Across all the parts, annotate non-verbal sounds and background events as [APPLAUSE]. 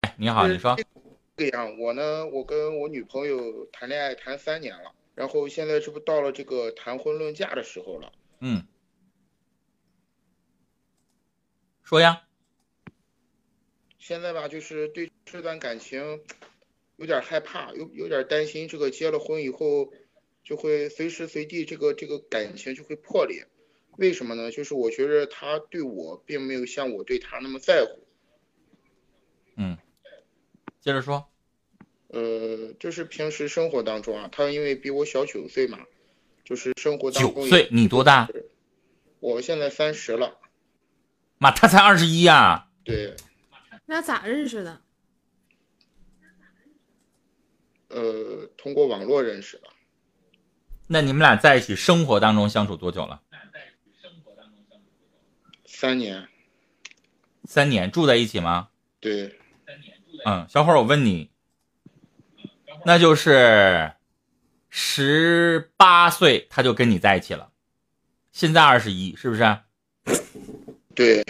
哎，你好，你说。这样，我呢，我跟我女朋友谈恋爱谈三年了，然后现在这不到了这个谈婚论嫁的时候了。嗯。说呀。现在吧，就是对这段感情有点害怕，有有点担心，这个结了婚以后就会随时随地这个这个感情就会破裂。为什么呢？就是我觉得他对我并没有像我对他那么在乎。嗯。接着说，呃，就是平时生活当中啊，他因为比我小九岁嘛，就是生活当中九岁，你多大？我现在三十了。妈，他才二十一呀。对。那咋认识的？呃，通过网络认识的。那你们俩在一起生活当中相处多久了？三年。三年住在一起吗？对。嗯，小伙儿，我问你，那就是十八岁他就跟你在一起了，现在二十一，是不是？对。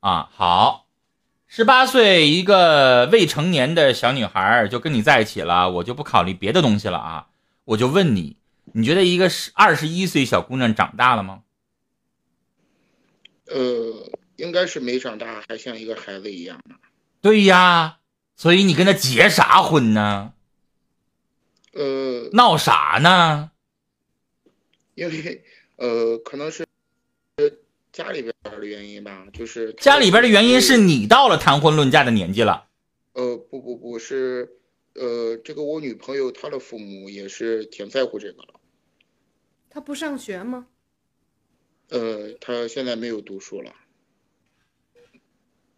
啊，好，十八岁一个未成年的小女孩就跟你在一起了，我就不考虑别的东西了啊，我就问你，你觉得一个十二十一岁小姑娘长大了吗？呃，应该是没长大，还像一个孩子一样对呀，所以你跟他结啥婚呢？呃，闹啥呢？因为呃，可能是家里边的原因吧，就是家里边的原因是你到了谈婚论嫁的年纪了。呃，不不不是，呃，这个我女朋友她的父母也是挺在乎这个了。她不上学吗？呃，她现在没有读书了。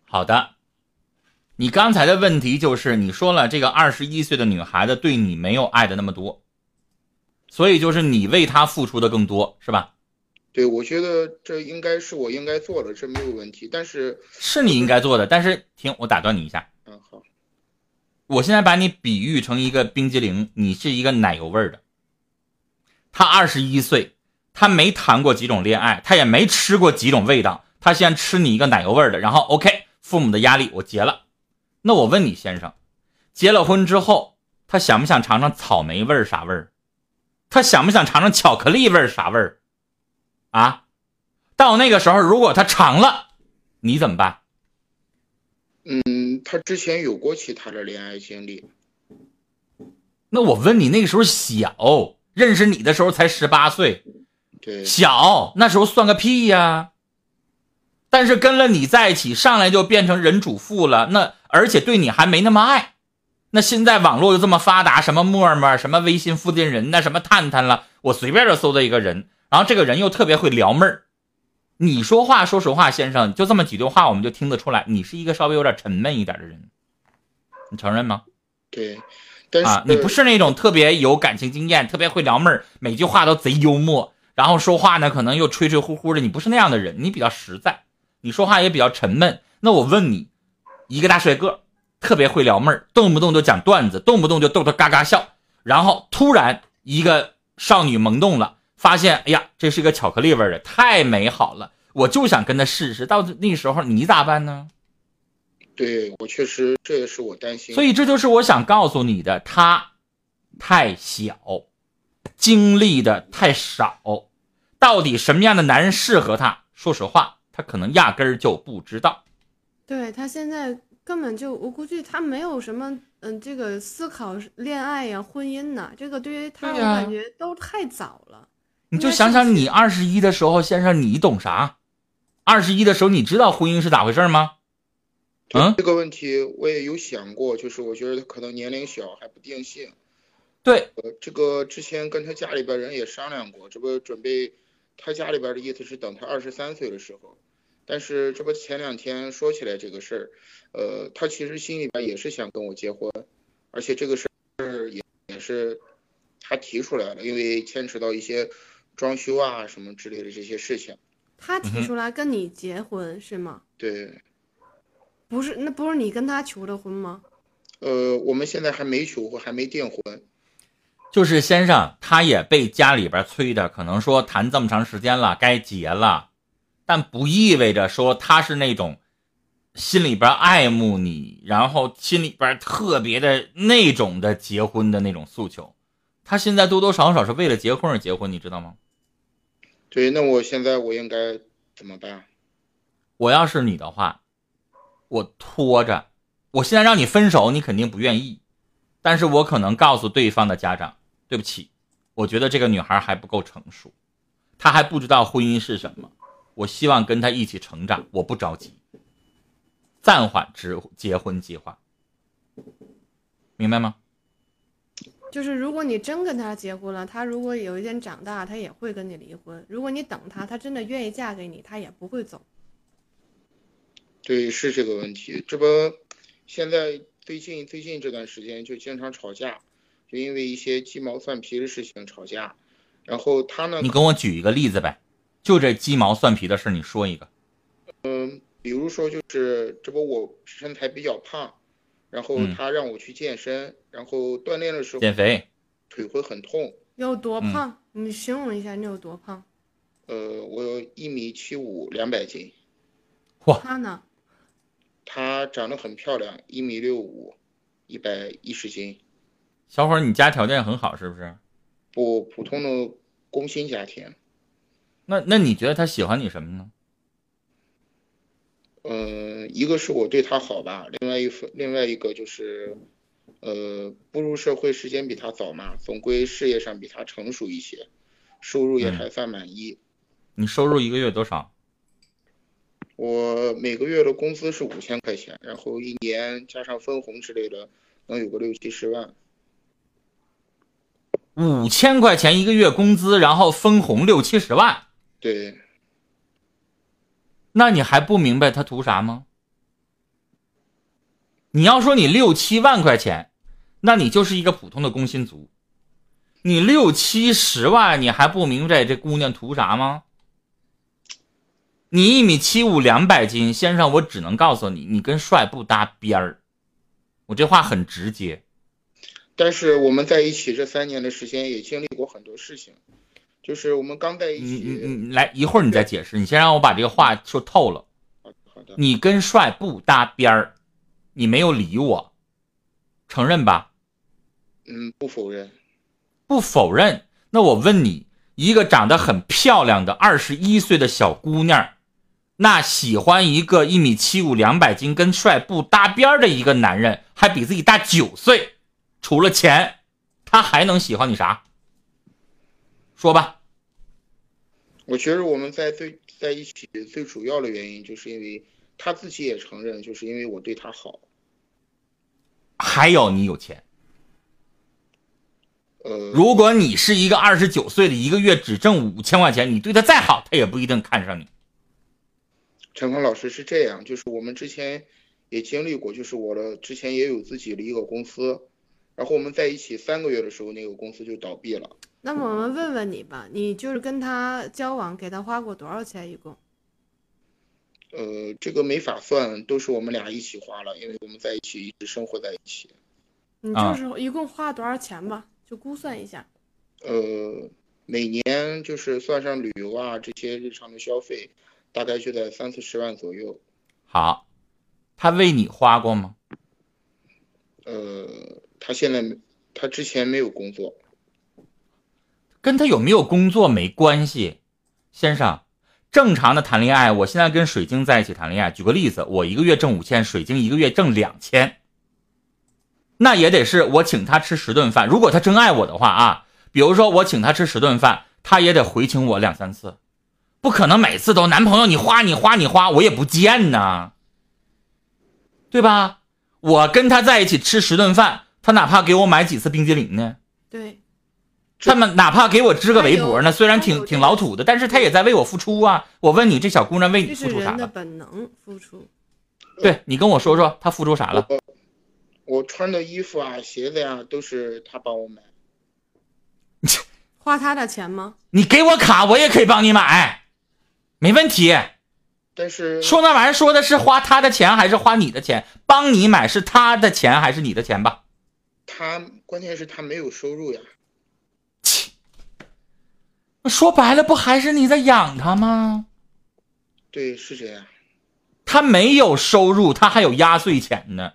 好的。你刚才的问题就是，你说了这个二十一岁的女孩子对你没有爱的那么多，所以就是你为她付出的更多，是吧？对，我觉得这应该是我应该做的，这没有问题。但是是你应该做的，但是停，我打断你一下。嗯，好。我现在把你比喻成一个冰激凌，你是一个奶油味的。他二十一岁，他没谈过几种恋爱，他也没吃过几种味道，他先吃你一个奶油味的，然后 OK，父母的压力我结了。那我问你，先生，结了婚之后，他想不想尝尝草莓味儿啥味儿？他想不想尝尝巧克力味儿啥味儿？啊，到那个时候，如果他尝了，你怎么办？嗯，他之前有过其他的恋爱经历。那我问你，那个时候小，认识你的时候才十八岁，对，小那时候算个屁呀。但是跟了你在一起，上来就变成人主妇了，那而且对你还没那么爱，那现在网络又这么发达，什么陌陌、什么微信附近人那什么探探了，我随便就搜到一个人，然后这个人又特别会撩妹儿。你说话，说实话，先生，就这么几句话，我们就听得出来，你是一个稍微有点沉闷一点的人，你承认吗？对，啊，你不是那种特别有感情经验、特别会撩妹儿，每句话都贼幽默，然后说话呢可能又吹吹呼呼的，你不是那样的人，你比较实在。你说话也比较沉闷，那我问你，一个大帅哥，特别会撩妹儿，动不动就讲段子，动不动就逗他嘎嘎笑，然后突然一个少女萌动了，发现，哎呀，这是个巧克力味的，太美好了，我就想跟他试试，到那时候你咋办呢？对我确实，这也是我担心。所以这就是我想告诉你的，他太小，经历的太少，到底什么样的男人适合他？说实话。他可能压根儿就不知道，对他现在根本就，我估计他没有什么，嗯，这个思考恋爱呀、婚姻呐，这个对于他我感觉都太早了。你就想想，你二十一的时候，先生，你懂啥？二十一的时候，你知道婚姻是咋回事吗？嗯，这个问题我也有想过，就是我觉得他可能年龄小还不定性。对，呃，这个之前跟他家里边人也商量过，这不准备，他家里边的意思是等他二十三岁的时候。但是这不前两天说起来这个事儿，呃，他其实心里边也是想跟我结婚，而且这个事儿也也是他提出来了，因为牵扯到一些装修啊什么之类的这些事情。他提出来跟你结婚是吗？对。不是，那不是你跟他求的婚吗？呃，我们现在还没求婚，还没订婚。就是先生，他也被家里边催的，可能说谈这么长时间了，该结了。但不意味着说他是那种心里边爱慕你，然后心里边特别的那种的结婚的那种诉求。他现在多多少少是为了结婚而结婚，你知道吗？对，那我现在我应该怎么办？我要是你的话，我拖着，我现在让你分手，你肯定不愿意。但是我可能告诉对方的家长，对不起，我觉得这个女孩还不够成熟，她还不知道婚姻是什么。我希望跟他一起成长，我不着急，暂缓之结婚计划，明白吗？就是如果你真跟他结婚了，他如果有一天长大，他也会跟你离婚。如果你等他，他真的愿意嫁给你，他也不会走。对，是这个问题。这不，现在最近最近这段时间就经常吵架，就因为一些鸡毛蒜皮的事情吵架。然后他呢？你跟我举一个例子呗，就这鸡毛蒜皮的事，你说一个。嗯，比如说就是这不我身材比较胖。然后他让我去健身，然后锻炼的时候减肥，腿会很痛。有多胖？你形容一下，你有多胖？呃，我有一米七五，两百斤。哇！他呢？他长得很漂亮，一米六五，一百一十斤。小伙儿，你家条件很好是不是？不，普通的工薪家庭。那那你觉得他喜欢你什么呢？嗯，一个是我对他好吧，另外一份，另外一个就是，呃，步入社会时间比他早嘛，总归事业上比他成熟一些，收入也还算满意。你收入一个月多少？我每个月的工资是五千块钱，然后一年加上分红之类的，能有个六七十万。五千块钱一个月工资，然后分红六七十万。对。那你还不明白他图啥吗？你要说你六七万块钱，那你就是一个普通的工薪族。你六七十万，你还不明白这姑娘图啥吗？你一米七五，两百斤，先生，我只能告诉你，你跟帅不搭边儿。我这话很直接。但是我们在一起这三年的时间，也经历过很多事情。就是我们刚在一起，你你你来一会儿你再解释，你先让我把这个话说透了。好的，你跟帅不搭边儿，你没有理我，承认吧？嗯，不否认，不否认。那我问你，一个长得很漂亮的二十一岁的小姑娘，那喜欢一个一米七五、两百斤、跟帅不搭边的一个男人，还比自己大九岁，除了钱，他还能喜欢你啥？说吧。我觉得我们在最在一起最主要的原因，就是因为他自己也承认，就是因为我对他好。还有你有钱。呃，如果你是一个二十九岁的，一个月只挣五千块钱，你对他再好，他也不一定看上你。陈峰老师是这样，就是我们之前也经历过，就是我的之前也有自己的一个公司，然后我们在一起三个月的时候，那个公司就倒闭了。那么我们问问你吧，你就是跟他交往，给他花过多少钱一共？呃，这个没法算，都是我们俩一起花了，因为我们在一起一直生活在一起。你就是一共花多少钱吧？就估算一下。呃，每年就是算上旅游啊这些日常的消费，大概就在三四十万左右。好，他为你花过吗？呃，他现在他之前没有工作。跟他有没有工作没关系，先生，正常的谈恋爱。我现在跟水晶在一起谈恋爱。举个例子，我一个月挣五千，水晶一个月挣两千，那也得是我请他吃十顿饭。如果他真爱我的话啊，比如说我请他吃十顿饭，他也得回请我两三次，不可能每次都男朋友你花你花你花，我也不见呐，对吧？我跟他在一起吃十顿饭，他哪怕给我买几次冰激凌呢？对。他们哪怕给我织个围脖呢，虽然挺挺老土的，但是他也在为我付出啊。我问你，这小姑娘为你付出啥了？本能付出。对你跟我说说，她付出啥了？我穿的衣服啊、鞋子呀，都是她帮我买。花她的钱吗？你给我卡，我也可以帮你买，没问题。但是说那玩意儿说的是花她的钱还是花你的钱？帮你买是她的钱还是你的钱吧？她关键是她没有收入呀。说白了，不还是你在养他吗？对，是这样。他没有收入，他还有压岁钱呢。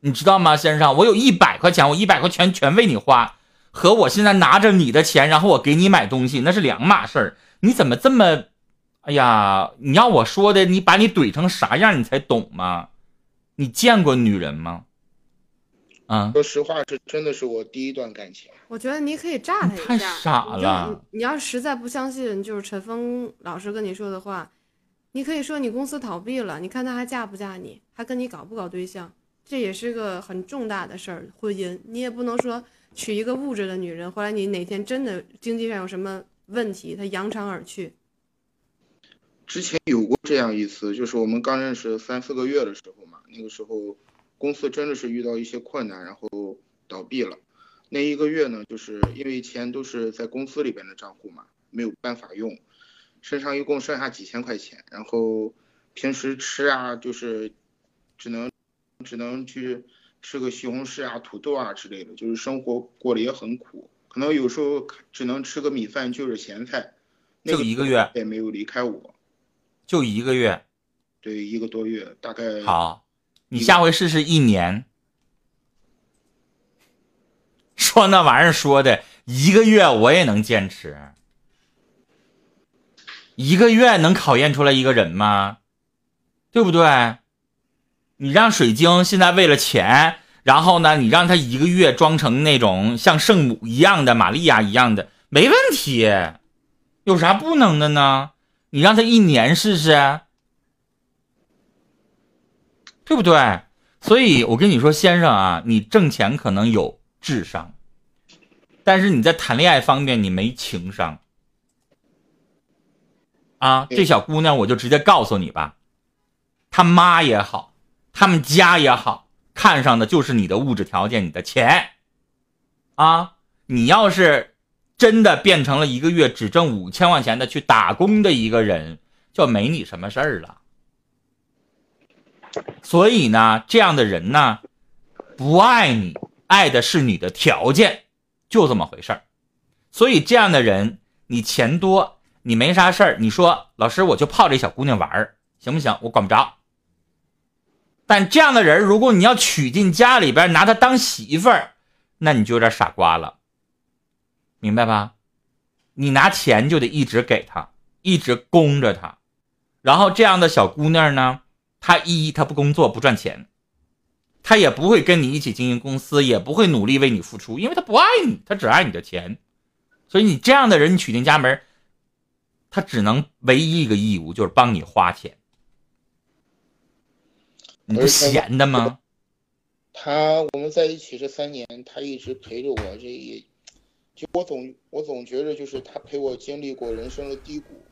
你知道吗，先生？我有一百块钱，我一百块钱全为你花，和我现在拿着你的钱，然后我给你买东西，那是两码事儿。你怎么这么……哎呀，你要我说的，你把你怼成啥样，你才懂吗？你见过女人吗？啊，说实话，这真的是我第一段感情。我觉得你可以炸他一下。太傻了！你要实在不相信，就是陈峰老师跟你说的话，你可以说你公司倒闭了，你看他还嫁不嫁你，还跟你搞不搞对象？这也是个很重大的事儿，婚姻你也不能说娶一个物质的女人，后来你哪天真的经济上有什么问题，他扬长而去。之前有过这样一次，就是我们刚认识三四个月的时候嘛，那个时候。公司真的是遇到一些困难，然后倒闭了。那一个月呢，就是因为钱都是在公司里边的账户嘛，没有办法用，身上一共剩下几千块钱，然后平时吃啊，就是只能只能去吃个西红柿啊、土豆啊之类的，就是生活过得也很苦，可能有时候只能吃个米饭，就是咸菜。就一个月也没有离开我，就一个月，对，一个多月，大概好。你下回试试一年，说那玩意儿说的一个月我也能坚持，一个月能考验出来一个人吗？对不对？你让水晶现在为了钱，然后呢，你让他一个月装成那种像圣母一样的玛利亚一样的，没问题，有啥不能的呢？你让他一年试试。对不对？所以我跟你说，先生啊，你挣钱可能有智商，但是你在谈恋爱方面你没情商。啊，这小姑娘，我就直接告诉你吧，他妈也好，他们家也好，看上的就是你的物质条件，你的钱。啊，你要是真的变成了一个月只挣五千块钱的去打工的一个人，就没你什么事儿了。所以呢，这样的人呢，不爱你，爱的是你的条件，就这么回事儿。所以这样的人，你钱多，你没啥事儿，你说老师我就泡这小姑娘玩儿，行不行？我管不着。但这样的人，如果你要娶进家里边，拿她当媳妇儿，那你就有点傻瓜了，明白吧？你拿钱就得一直给她，一直供着她，然后这样的小姑娘呢？他一，他不工作不赚钱，他也不会跟你一起经营公司，也不会努力为你付出，因为他不爱你，他只爱你的钱。所以你这样的人，你娶进家门，他只能唯一一个义务就是帮你花钱。你不闲的吗？他我们在一起这三年，他一直陪着我，这也就我总我总觉得就是他陪我经历过人生的低谷。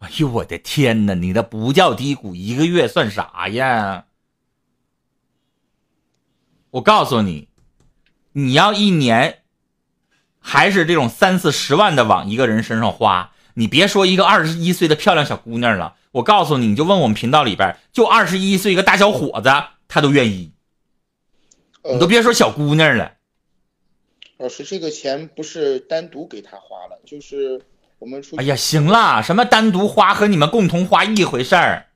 哎呦我的天哪！你那不叫低谷，一个月算啥呀？我告诉你，你要一年，还是这种三四十万的往一个人身上花，你别说一个二十一岁的漂亮小姑娘了，我告诉你，你就问我们频道里边，就二十一岁一个大小伙子，他都愿意。你都别说小姑娘了。老师，这个钱不是单独给他花了，就是。我们出哎呀，行了，什么单独花和你们共同花一回事儿，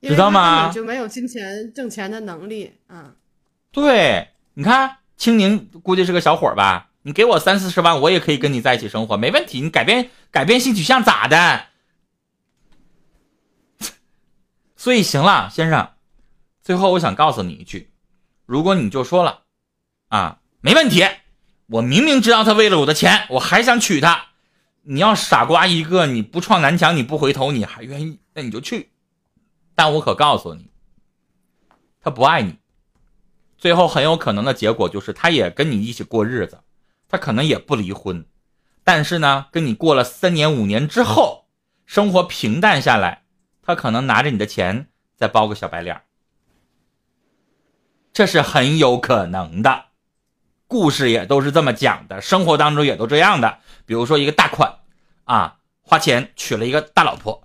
知道吗？就没有金钱挣钱的能力啊。对，你看青宁估计是个小伙吧？你给我三四十万，我也可以跟你在一起生活，没问题。你改变改变性取向咋的？[LAUGHS] 所以行了，先生，最后我想告诉你一句，如果你就说了啊，没问题。我明明知道他为了我的钱，我还想娶她。你要傻瓜一个，你不撞南墙你不回头，你还愿意，那你就去。但我可告诉你，他不爱你。最后很有可能的结果就是，他也跟你一起过日子，他可能也不离婚，但是呢，跟你过了三年五年之后，生活平淡下来，他可能拿着你的钱再包个小白脸，这是很有可能的。故事也都是这么讲的，生活当中也都这样的。比如说一个大款，啊，花钱娶了一个大老婆，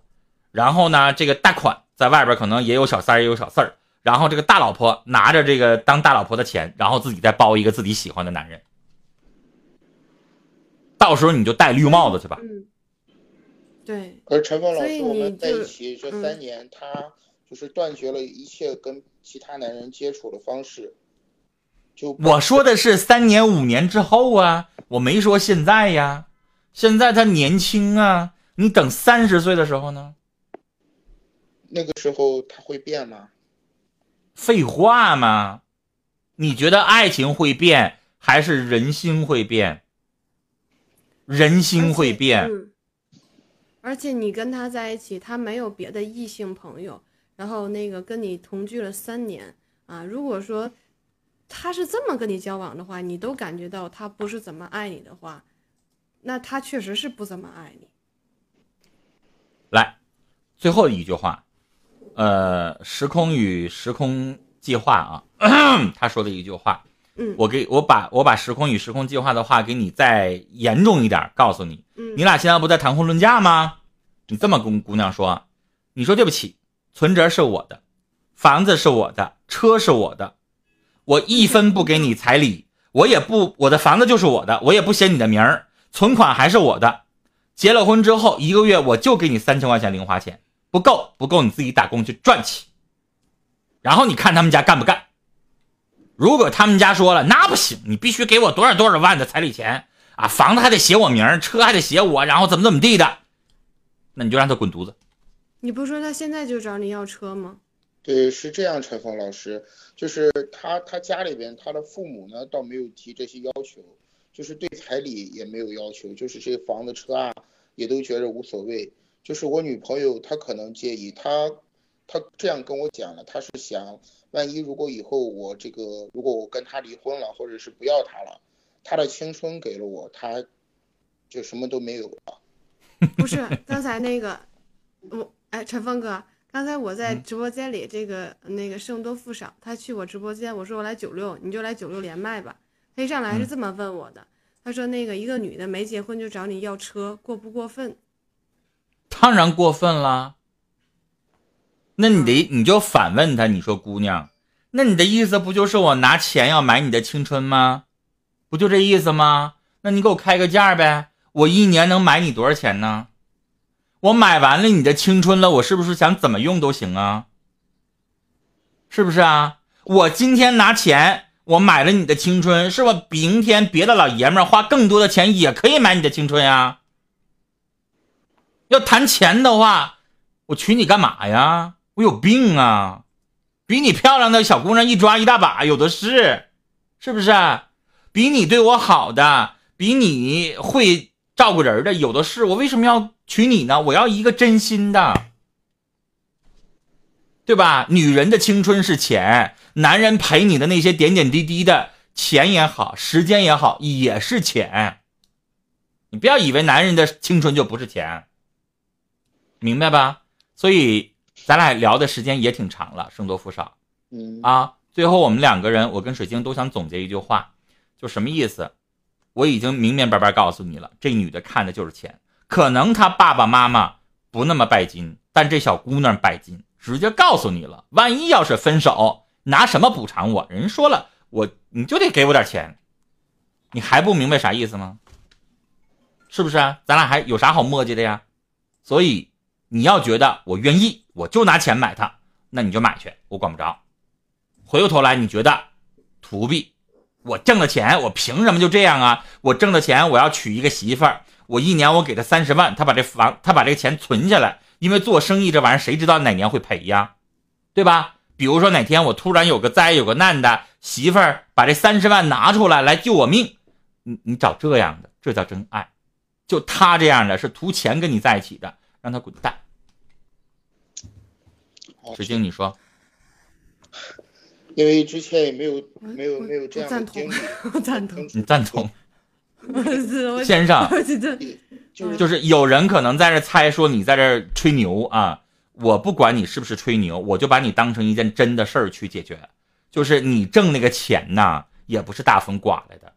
然后呢，这个大款在外边可能也有小三儿，也有小四儿，然后这个大老婆拿着这个当大老婆的钱，然后自己再包一个自己喜欢的男人，到时候你就戴绿帽子去吧。对，而陈峰老师，我们在一起这嗯三年，他就是断绝了一切跟其他男人接触的方式。就我说的是三年五年之后啊，我没说现在呀。现在他年轻啊，你等三十岁的时候呢？那个时候他会变吗？废话嘛！你觉得爱情会变，还是人心会变？人心会变。嗯。而且你跟他在一起，他没有别的异性朋友，然后那个跟你同居了三年啊。如果说他是这么跟你交往的话，你都感觉到他不是怎么爱你的话，那他确实是不怎么爱你。来，最后一句话，呃，时空与时空计划啊，[CLEARS THROAT] 他说的一句话，嗯我给我把我把时空与时空计划的话给你再严重一点，告诉你，嗯你俩现在不在谈婚论嫁吗？你这么跟姑娘说，你说对不起，存折是我的，房子是我的，车是我的，我一分不给你彩礼，我也不，我的房子就是我的，我也不写你的名儿，存款还是我的。结了婚之后一个月我就给你三千块钱零花钱，不够不够你自己打工去赚去。然后你看他们家干不干？如果他们家说了那不行，你必须给我多少多少万的彩礼钱啊，房子还得写我名儿，车还得写我，然后怎么怎么地的，那你就让他滚犊子。你不是说他现在就找你要车吗？对，是这样，陈峰老师，就是他他家里边他的父母呢，倒没有提这些要求，就是对彩礼也没有要求，就是这些房子车啊，也都觉得无所谓。就是我女朋友她可能介意，她她这样跟我讲了，她是想，万一如果以后我这个如果我跟他离婚了，或者是不要他了，他的青春给了我，他就什么都没有了。[LAUGHS] 不是，刚才那个我哎，陈峰哥，刚才我在嗯直播间里，这个那个胜多负少，他去我直播间，我说我来九六，你就来九六连麦吧。他一上来是嗯这么问我的，他说那个一个女的没结婚就找你要车，过不过分？当然过分了。那你得你就反问他，你说姑娘，那你的意思不就是我拿钱要买你的青春吗？不就这意思吗？那你给我开个价呗，我一年能买你多少钱呢？我买完了你的青春了，我是不是想怎么用都行啊？是不是啊？我今天拿钱，我买了你的青春，是吧？明天别的老爷们花更多的钱也可以买你的青春呀。要谈钱的话，我娶你干嘛呀？我有病啊！比你漂亮的小姑娘一抓一大把，有的是，是不是？比你对我好的，比你会照顾人的，有的是。我为什么要娶你呢？我要一个真心的，对吧？女人的青春是钱，男人陪你的那些点点滴滴的钱也好，时间也好，也是钱。你不要以为男人的青春就不是钱。明白吧？所以咱俩聊的时间也挺长了，胜多负少嗯啊。最后我们两个人，我跟水晶都想总结一句话，就什么意思？我已经明明白白告诉你了，这女的看的就是钱。可能他爸爸妈妈不那么拜金，但这小姑娘拜金，直接告诉你了。万一要是分手，拿什么补偿我？人说了，我你就得给我点钱，你还不明白啥意思吗？是不是啊？咱俩还有啥好磨叽的呀？所以。你要觉得我愿意，我就拿钱买它，那你就买去，我管不着。回过头来，你觉得图弊，我挣了钱，我凭什么就这样啊？我挣了钱，我要娶一个媳妇儿，我一年我给他三十万，他把这房，他把这个钱存下来，因为做生意这玩意儿谁知道哪年会赔呀，对吧？比如说哪天我突然有个灾有个难的，媳妇儿把这三十万拿出来来救我命，你你找这样的，这叫真爱。就他这样的是图钱跟你在一起的。让他滚蛋！石晶，你说，因为之前也没有没有没有这样的经历，我赞同，你赞同？我先生，就是有人可能在这猜说你在这吹牛啊，我不管你是不是吹牛，我就把你当成一件真的事儿去解决。就是你挣那个钱呐，也不是大风刮来的，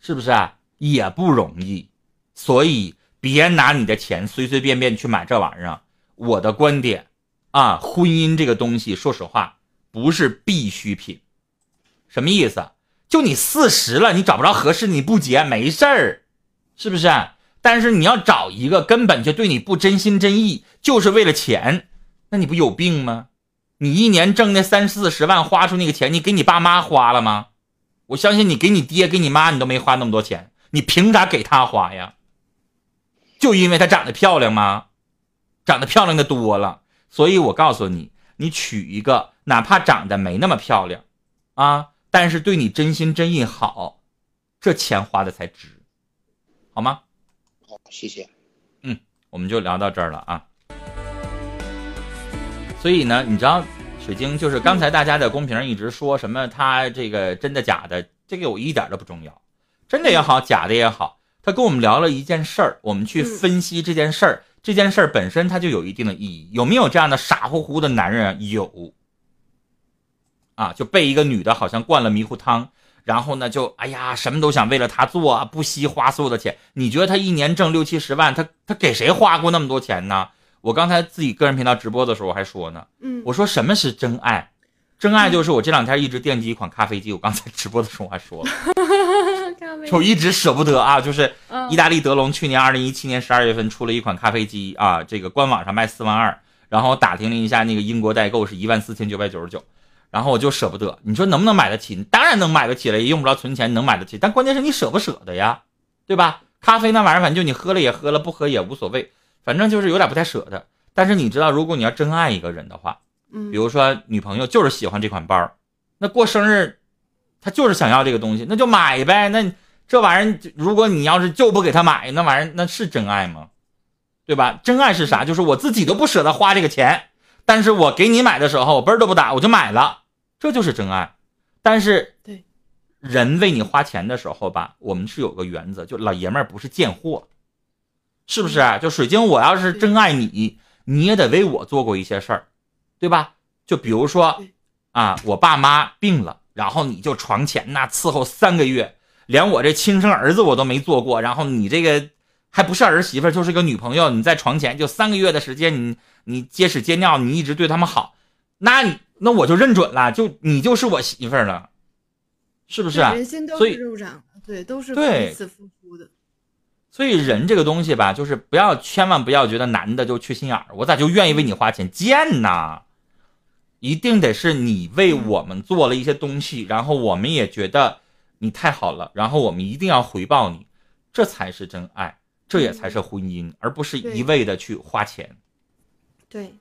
是不是啊？也不容易，所以。别拿你的钱随随便便去买这玩意儿。我的观点，啊，婚姻这个东西，说实话不是必需品。什么意思？就你四十了，你找不着合适，你不结没事儿，是不是？但是你要找一个根本就对你不真心真意，就是为了钱，那你不有病吗？你一年挣那三四十万，花出那个钱，你给你爸妈花了吗？我相信你给你爹给你妈，你都没花那么多钱，你凭啥给他花呀？就因为他长得漂亮吗？长得漂亮的多了，所以我告诉你，你娶一个哪怕长得没那么漂亮，啊，但是对你真心真意好，这钱花的才值，好吗？好，谢谢。嗯，我们就聊到这儿了啊。所以呢，你知道，水晶就是刚才大家在公屏上一直说什么他这个真的假的，这个我一点都不重要，真的也好，假的也好，他跟我们聊了一件事儿，我们去分析这件事儿，这件事儿本身它就有一定的意义。有没有这样的傻乎乎的男人？有。啊，就被一个女的好像灌了迷糊汤，然后呢，就哎呀，什么都想为了她做啊，不惜花所有的钱。你觉得他一年挣六七十万，他他给谁花过那么多钱呢？我刚才自己个人频道直播的时候我还说呢，嗯，我说什么是真爱？真爱就是我这两天一直惦记一款咖啡机，我刚才 [LAUGHS] 直播的时候我还说了，[LAUGHS] 我一直舍不得啊，就是意大利德龙去年二零一七年十二月份出了一款咖啡机啊，这个官网上卖四万二，然后打听了一下那个英国代购是一万四千九百九十九，然后我就舍不得。你说能不能买得起？当然能买得起了，也用不着存钱，能买得起。但关键是你舍不舍得呀，对吧？咖啡那玩意儿，反正就你喝了也喝了，不喝也无所谓。反正就是有点不太舍得，但是你知道，如果你要真爱一个人的话，嗯，比如说女朋友就是喜欢这款包，那过生日，她就是想要这个东西，那就买呗。那这玩意儿，如果你要是就不给她买，那玩意儿那是真爱吗？对吧？真爱是啥？就是我自己都不舍得花这个钱，但是我给你买的时候，我嘣儿都不打，我就买了，这就是真爱。但是，对，人为你花钱的时候吧，我们是有个原则，就老爷们儿不是贱货。是不是？就水晶，我要是真爱你，你也得为我做过一些事儿，对吧？就比如说，啊，我爸妈病了，然后你就床前那伺候三个月，连我这亲生儿子我都没做过，然后你这个还不是儿媳妇，就是个女朋友，你在床前就三个月的时间，你你接屎接尿，你一直对他们好，那你那我就认准了，就你就是我媳妇了，是不是？人心都所以是肉长的，对，都是对彼此付出的。所以人这个东西吧，就是不要千万不要觉得男的就缺心眼儿，我咋就愿意为你花钱？贱呐！一定得是你为我们做了一些东西，然后我们也觉得你太好了，然后我们一定要回报你，这才是真爱，这也才是婚姻，而不是一味的去花钱。对，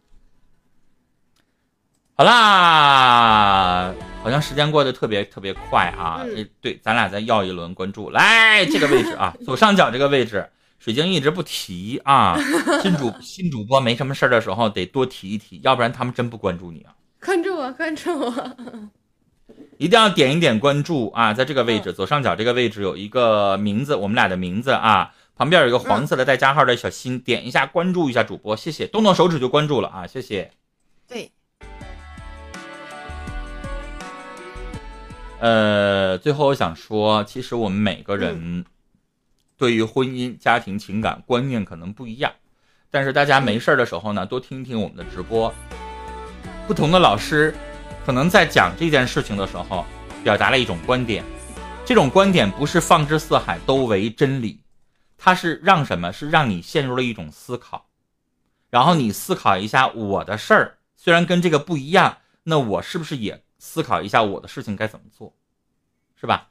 好啦，好像时间过得特别特别快啊！嗯对，咱俩再要一轮关注，来这个位置啊，[LAUGHS] 左上角这个位置，水晶一直不提啊。[LAUGHS] 新主新主播没什么事儿的时候得多提一提，要不然他们真不关注你啊！关注我，关注我。一定要点一点关注啊，在这个位置左上角这个位置有一个名字，我们俩的名字啊，旁边有一个黄色的带加号的小心，点一下关注一下主播，谢谢，动动手指就关注了啊，谢谢。对，呃，最后我想说，其实我们每个人对于婚姻、家庭、情感观念可能不一样，但是大家没事儿的时候呢，多听听我们的直播。不同的老师可能在讲这件事情的时候，表达了一种观点，这种观点不是放之四海都为真理，它是让什么？是让你陷入了一种思考，然后你思考一下我的事儿，虽然跟这个不一样，那我是不是也思考一下我的事情该怎么做，是吧？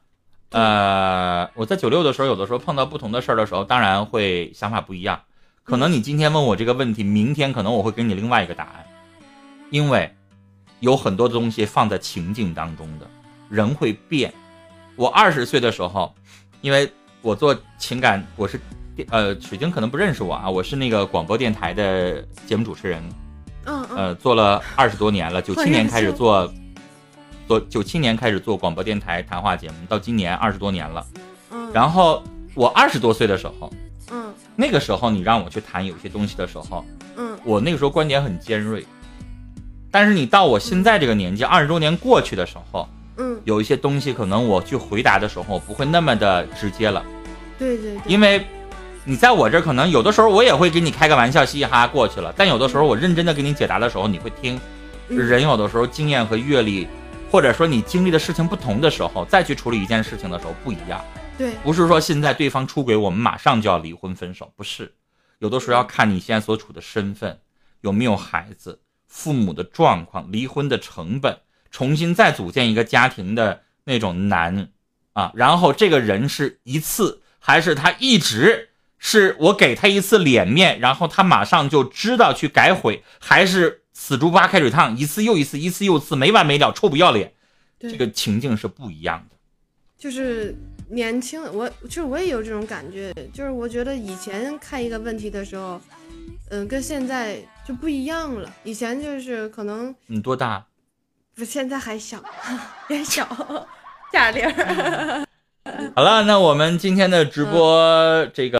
呃，我在九六的时候，有的时候碰到不同的事儿的时候，当然会想法不一样。可能你今天问我这个问题，明天可能我会给你另外一个答案，因为有很多东西放在情境当中的，人会变。我二十岁的时候，因为我做情感，我是呃水晶可能不认识我啊，我是那个广播电台的节目主持人，嗯嗯，呃，做了二十多年了，九七年开始做，做九七年开始做广播电台谈话节目，到今年二十多年了。嗯，然后我二十多岁的时候，嗯那个时候你让我去谈有些东西的时候，嗯我那个时候观点很尖锐。但是你到我现在这个年纪，二十多年过去的时候，嗯，有一些东西可能我去回答的时候不会那么的直接了，对对对，因为你在我这儿可能有的时候我也会给你开个玩笑，嘻嘻哈哈过去了。但有的时候我认真的给你解答的时候，你会听。嗯人有的时候经验和阅历，或者说你经历的事情不同的时候，再去处理一件事情的时候不一样。对，不是说现在对方出轨，我们马上就要离婚分手，不是。有的时候要看你现在所处的身份，有没有孩子，父母的状况，离婚的成本，重新再组建一个家庭的那种难啊。然后这个人是一次，还是他一直是我给他一次脸面，然后他马上就知道去改悔，还是死猪不怕开水烫，一次又一次，一次又一次，没完没了，臭不要脸。这个情境是不一样的。就是年轻，我就是我也有这种感觉，就是我觉得以前看一个问题的时候，嗯、跟现在就不一样了。以前就是可能你多大？不，现在还小，[LAUGHS] 也小，[LAUGHS] 贾玲儿。好了，那我们今天的直播这个。